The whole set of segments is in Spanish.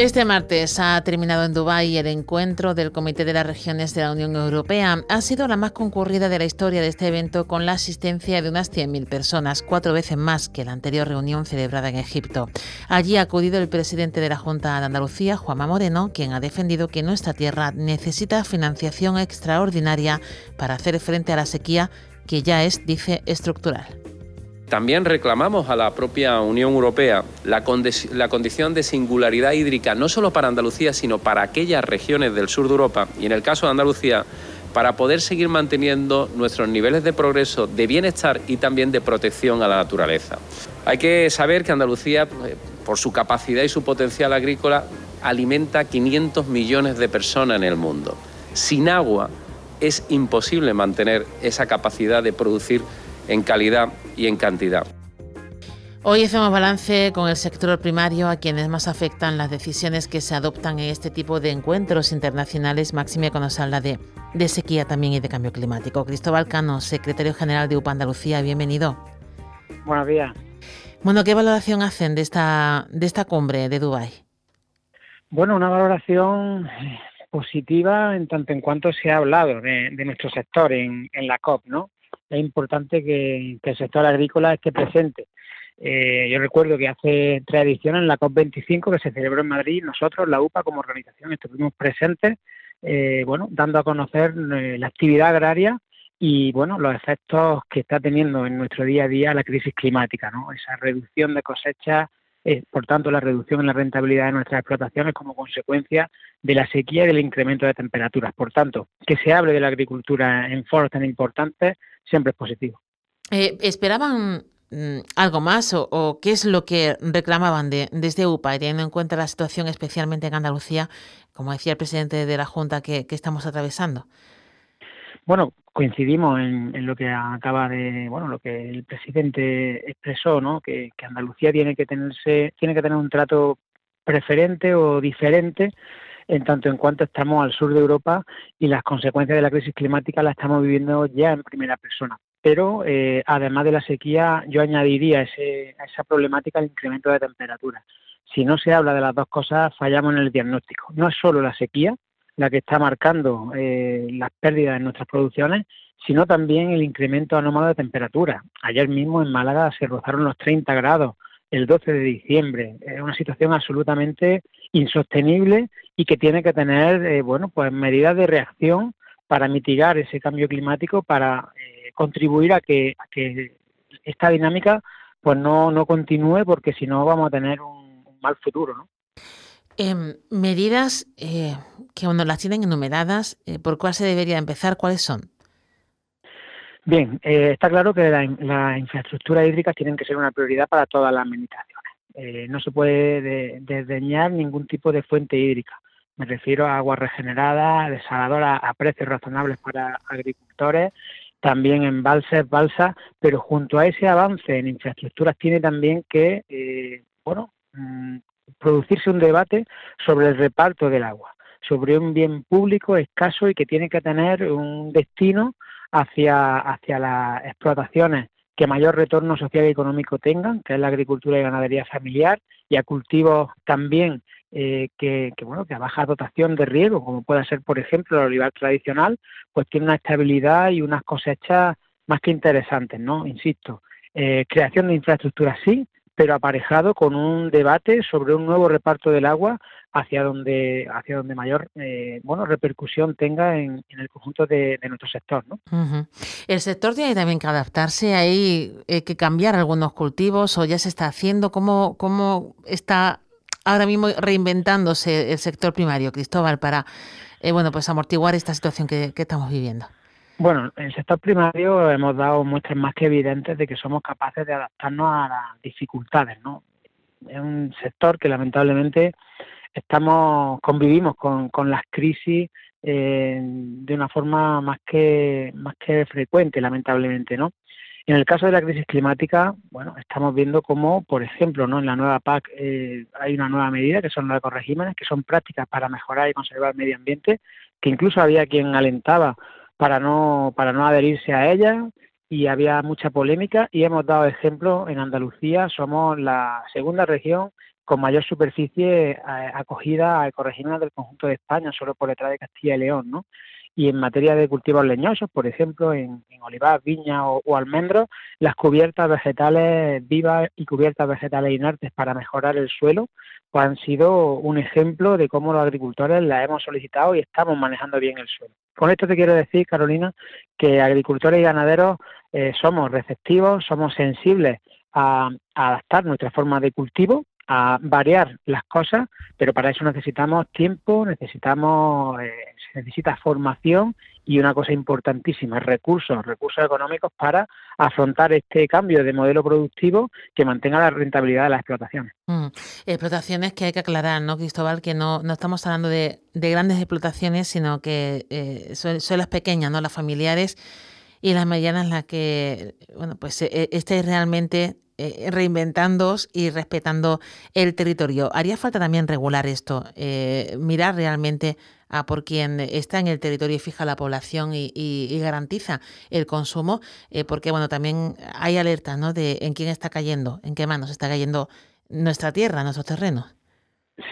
Este martes ha terminado en Dubái el encuentro del Comité de las Regiones de la Unión Europea. Ha sido la más concurrida de la historia de este evento con la asistencia de unas 100.000 personas, cuatro veces más que la anterior reunión celebrada en Egipto. Allí ha acudido el presidente de la Junta de Andalucía, Juanma Moreno, quien ha defendido que nuestra tierra necesita financiación extraordinaria para hacer frente a la sequía que ya es, dice, estructural. También reclamamos a la propia Unión Europea la, condición de singularidad hídrica, no solo para Andalucía, sino para aquellas regiones del sur de Europa, y en el caso de Andalucía, para poder seguir manteniendo nuestros niveles de progreso, de bienestar y también de protección a la naturaleza. Hay que saber que Andalucía, eh, por su capacidad y su potencial agrícola, alimenta 500 millones de personas en el mundo. Sin agua es imposible mantener esa capacidad de producir en calidad y en cantidad. Hoy hacemos balance con el sector primario a quienes más afectan las decisiones que se adoptan en este tipo de encuentros internacionales, máxime cuando se habla de, de sequía también y de cambio climático. Cristóbal Cano, secretario general de UPA Andalucía, bienvenido. Buenos días. Bueno, ¿qué valoración hacen de esta, de esta cumbre de Dubái? Bueno, una valoración positiva en tanto en cuanto se ha hablado de, nuestro sector en, en la COP, ¿no? Es importante que, el sector agrícola esté presente. Eh, yo recuerdo que hace tres ediciones la COP25 que se celebró en Madrid, nosotros, la UPA, como organización, estuvimos presentes, eh, bueno, dando a conocer eh, la actividad agraria y, bueno, los efectos que está teniendo en nuestro día a día la crisis climática, ¿no? Esa reducción de cosechas, por tanto, la reducción en la rentabilidad de nuestras explotaciones como consecuencia de la sequía y del incremento de temperaturas. Por tanto, que se hable de la agricultura en foros tan importantes siempre es positivo. Eh, ¿Esperaban mm, algo más o, qué es lo que reclamaban de, desde UPA, teniendo en cuenta la situación especialmente en Andalucía, como decía el presidente de la Junta, que, estamos atravesando? Bueno, coincidimos en, lo que acaba de, bueno, lo que el presidente expresó, ¿no? Que, que Andalucía tiene que tenerse, tiene que tener un trato preferente o diferente en tanto en cuanto estamos al sur de Europa y las consecuencias de la crisis climática las estamos viviendo ya en primera persona. Pero eh, además de la sequía, yo añadiría ese, a esa problemática el incremento de temperatura. Si no se habla de las dos cosas, fallamos en el diagnóstico. No es solo la sequía la que está marcando eh, las pérdidas en nuestras producciones, sino también el incremento anómalo de temperatura. Ayer mismo en Málaga se rozaron los 30 grados el 12 de diciembre. Es una situación absolutamente insostenible y que tiene que tener, eh, bueno, pues medidas de reacción para mitigar ese cambio climático, para eh, contribuir a que, esta dinámica pues no, no continúe, porque si no vamos a tener un, mal futuro, ¿no? Em, medidas eh, que uno las tienen enumeradas, ¿por cuál se debería empezar? ¿Cuáles son? Bien, está claro que las la infraestructuras hídricas tienen que ser una prioridad para todas las administraciones. Eh, no se puede desdeñar ningún tipo de fuente hídrica. Me refiero a agua regenerada, desaladora a precios razonables para agricultores, también en balsas, balsas, pero junto a ese avance en infraestructuras tiene también que, eh, bueno, mm, producirse un debate sobre el reparto del agua, sobre un bien público escaso y que tiene que tener un destino hacia, hacia las explotaciones que mayor retorno social y económico tengan, que es la agricultura y ganadería familiar, y a cultivos también eh, que, bueno, que a baja dotación de riego, como puede ser, por ejemplo, el olivar tradicional, pues tiene una estabilidad y unas cosechas más que interesantes, ¿no? Insisto, eh, creación de infraestructuras sí, pero aparejado con un debate sobre un nuevo reparto del agua hacia donde hacia donde mayor eh, bueno repercusión tenga en, el conjunto de, nuestro sector ¿no? el sector tiene también que adaptarse hay eh, que cambiar algunos cultivos o ya se está haciendo cómo cómo está ahora mismo reinventándose el sector primario Cristóbal para eh, bueno pues amortiguar esta situación que estamos viviendo bueno, en el sector primario hemos dado muestras más que evidentes de que somos capaces de adaptarnos a las dificultades, ¿no? Es un sector que lamentablemente estamos convivimos con, las crisis eh, de una forma más que más que frecuente lamentablemente no En el caso de la crisis climática, bueno, estamos viendo cómo, por ejemplo, ¿no? en la nueva PAC eh, hay una nueva medida que son los ecoregímenes, que son prácticas para mejorar y conservar el medio ambiente, que incluso había quien alentaba para no, para no adherirse a ella y había mucha polémica y hemos dado ejemplo en Andalucía, somos la segunda región con mayor superficie eh, acogida a ecoregímenes del conjunto de España, solo por detrás de Castilla y León, ¿no? Y en materia de cultivos leñosos, por ejemplo, en, en olivar, viña o, almendros, las cubiertas vegetales vivas y cubiertas vegetales inertes para mejorar el suelo, pues han sido un ejemplo de cómo los agricultores las hemos solicitado y estamos manejando bien el suelo. Con esto te quiero decir, Carolina, que agricultores y ganaderos eh, somos receptivos, somos sensibles a adaptar nuestra forma de cultivo a variar las cosas, pero para eso necesitamos tiempo, necesitamos, eh, necesita formación y una cosa importantísima, recursos, recursos económicos para afrontar este cambio de modelo productivo que mantenga la rentabilidad de las explotaciones. Mm. Explotaciones que hay que aclarar, ¿no, Cristóbal? Que no, no estamos hablando de, grandes explotaciones, sino que eh, son, son, las pequeñas, ¿no? Las familiares y las medianas las que, bueno, pues eh, estéis realmente eh, reinventándoos y respetando el territorio. Haría falta también regular esto, eh, mirar realmente a por quien está en el territorio y fija la población y, garantiza el consumo, eh, porque bueno, también hay alertas ¿no? de en quién está cayendo, en qué manos está cayendo nuestra tierra, nuestros terrenos.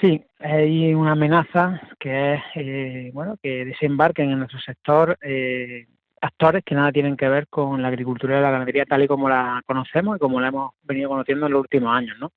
Sí, hay una amenaza que es bueno que desembarquen en nuestro sector actores que nada tienen que ver con la agricultura y la ganadería tal y como la conocemos y como la hemos venido conociendo en los últimos años, ¿no?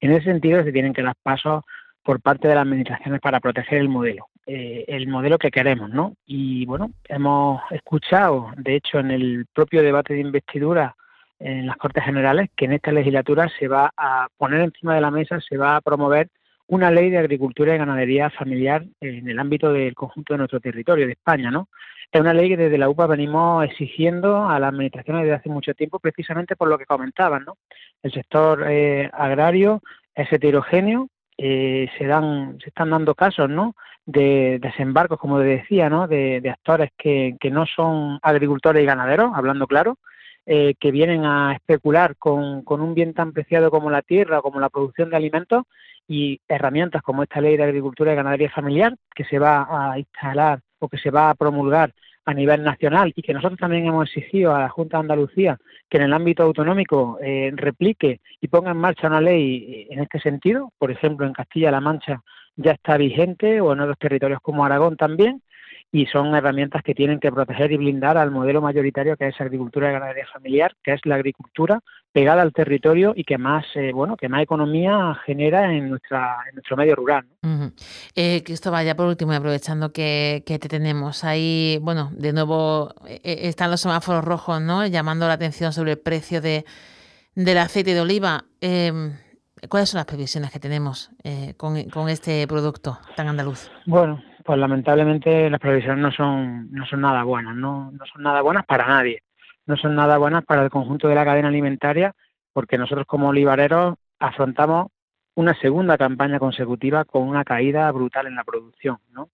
En ese sentido se tienen que dar pasos por parte de las administraciones para proteger el modelo, eh, el modelo que queremos, ¿no? Y bueno, hemos escuchado, de hecho, en el propio debate de investidura en las Cortes Generales, que en esta legislatura se va a poner encima de la mesa, se va a promover una ley de agricultura y ganadería familiar en el ámbito del conjunto de nuestro territorio, de España, ¿no? Es una ley que desde la UPA venimos exigiendo a las administraciones desde hace mucho tiempo, precisamente por lo que comentaban, ¿no? El sector eh, agrario es heterogéneo, eh, se dan, se están dando casos, ¿no? De desembarcos, como decía, ¿no? De, actores que, que, no son agricultores y ganaderos, hablando claro, eh, que vienen a especular con, con un bien tan preciado como la tierra, como la producción de alimentos y herramientas como esta ley de agricultura y ganadería familiar que se va a instalar o que se va a promulgar a nivel nacional y que nosotros también hemos exigido a la Junta de Andalucía que en el ámbito autonómico eh, replique y ponga en marcha una ley eh, en este sentido. Por ejemplo, en Castilla-La Mancha ya está vigente o en otros territorios como Aragón también y son herramientas que tienen que proteger y blindar al modelo mayoritario que es agricultura y ganadería familiar, que es la agricultura pegada al territorio y que más eh, bueno que más economía genera en nuestra en nuestro medio rural. ¿no? Eh, Cristóbal, ya por último, aprovechando que, te tenemos ahí, bueno, de nuevo eh, eh, están los semáforos rojos, ¿no? Llamando la atención sobre el precio de del aceite de oliva. Em, ¿Cuáles son las previsiones que tenemos con, con este producto tan andaluz? Bueno, pues lamentablemente las previsiones no son, no son nada buenas, no, no son nada buenas para nadie, no son nada buenas para el conjunto de la cadena alimentaria, porque nosotros como olivareros afrontamos una segunda campaña consecutiva con una caída brutal en la producción, ¿no?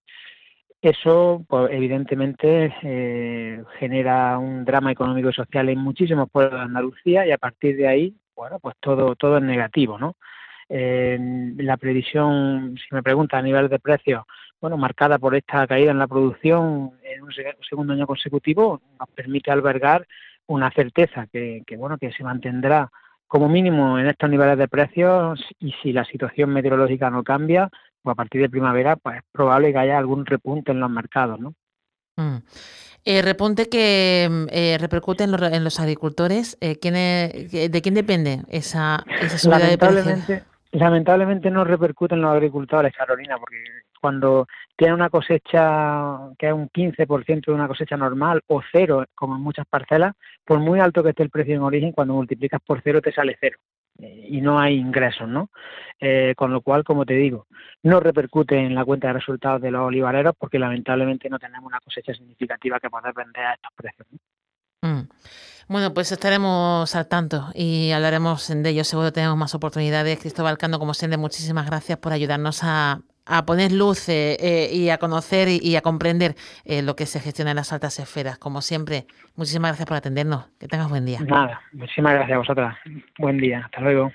Eso, pues, evidentemente, eh, genera un drama económico y social en muchísimos pueblos de Andalucía y a partir de ahí, bueno, pues todo, todo es negativo, ¿no? La previsión, si me pregunta a nivel de precios, bueno, marcada por esta caída en la producción en un segundo año consecutivo, nos permite albergar una certeza que, bueno, que se mantendrá como mínimo en estos niveles de precios y si la situación meteorológica no cambia, pues a partir de primavera, pues es probable que haya algún repunte en los mercados, ¿no? Mm. Eh, repunte que eh, repercute en los, agricultores. Eh, ¿De quién depende esa, esa subida de precios? Lamentablemente no repercute en los agricultores, Carolina, porque cuando tiene una cosecha que es un 15% de una cosecha normal o cero, como en muchas parcelas, por muy alto que esté el precio en origen, cuando multiplicas por cero te sale cero eh, y no hay ingresos, ¿no? Eh, con lo cual, como te digo, no repercute en la cuenta de resultados de los olivareros porque lamentablemente no tenemos una cosecha significativa que poder vender a estos precios. Mm. Bueno, pues estaremos al tanto y hablaremos de ello. Seguro tenemos más oportunidades. Cristóbal Cando, como siempre, muchísimas gracias por ayudarnos a, a poner luz y a conocer y, a comprender lo que se gestiona en las altas esferas. Como siempre, muchísimas gracias por atendernos. Que tengas buen día. Nada, muchísimas gracias a vosotras. Buen día. Hasta luego.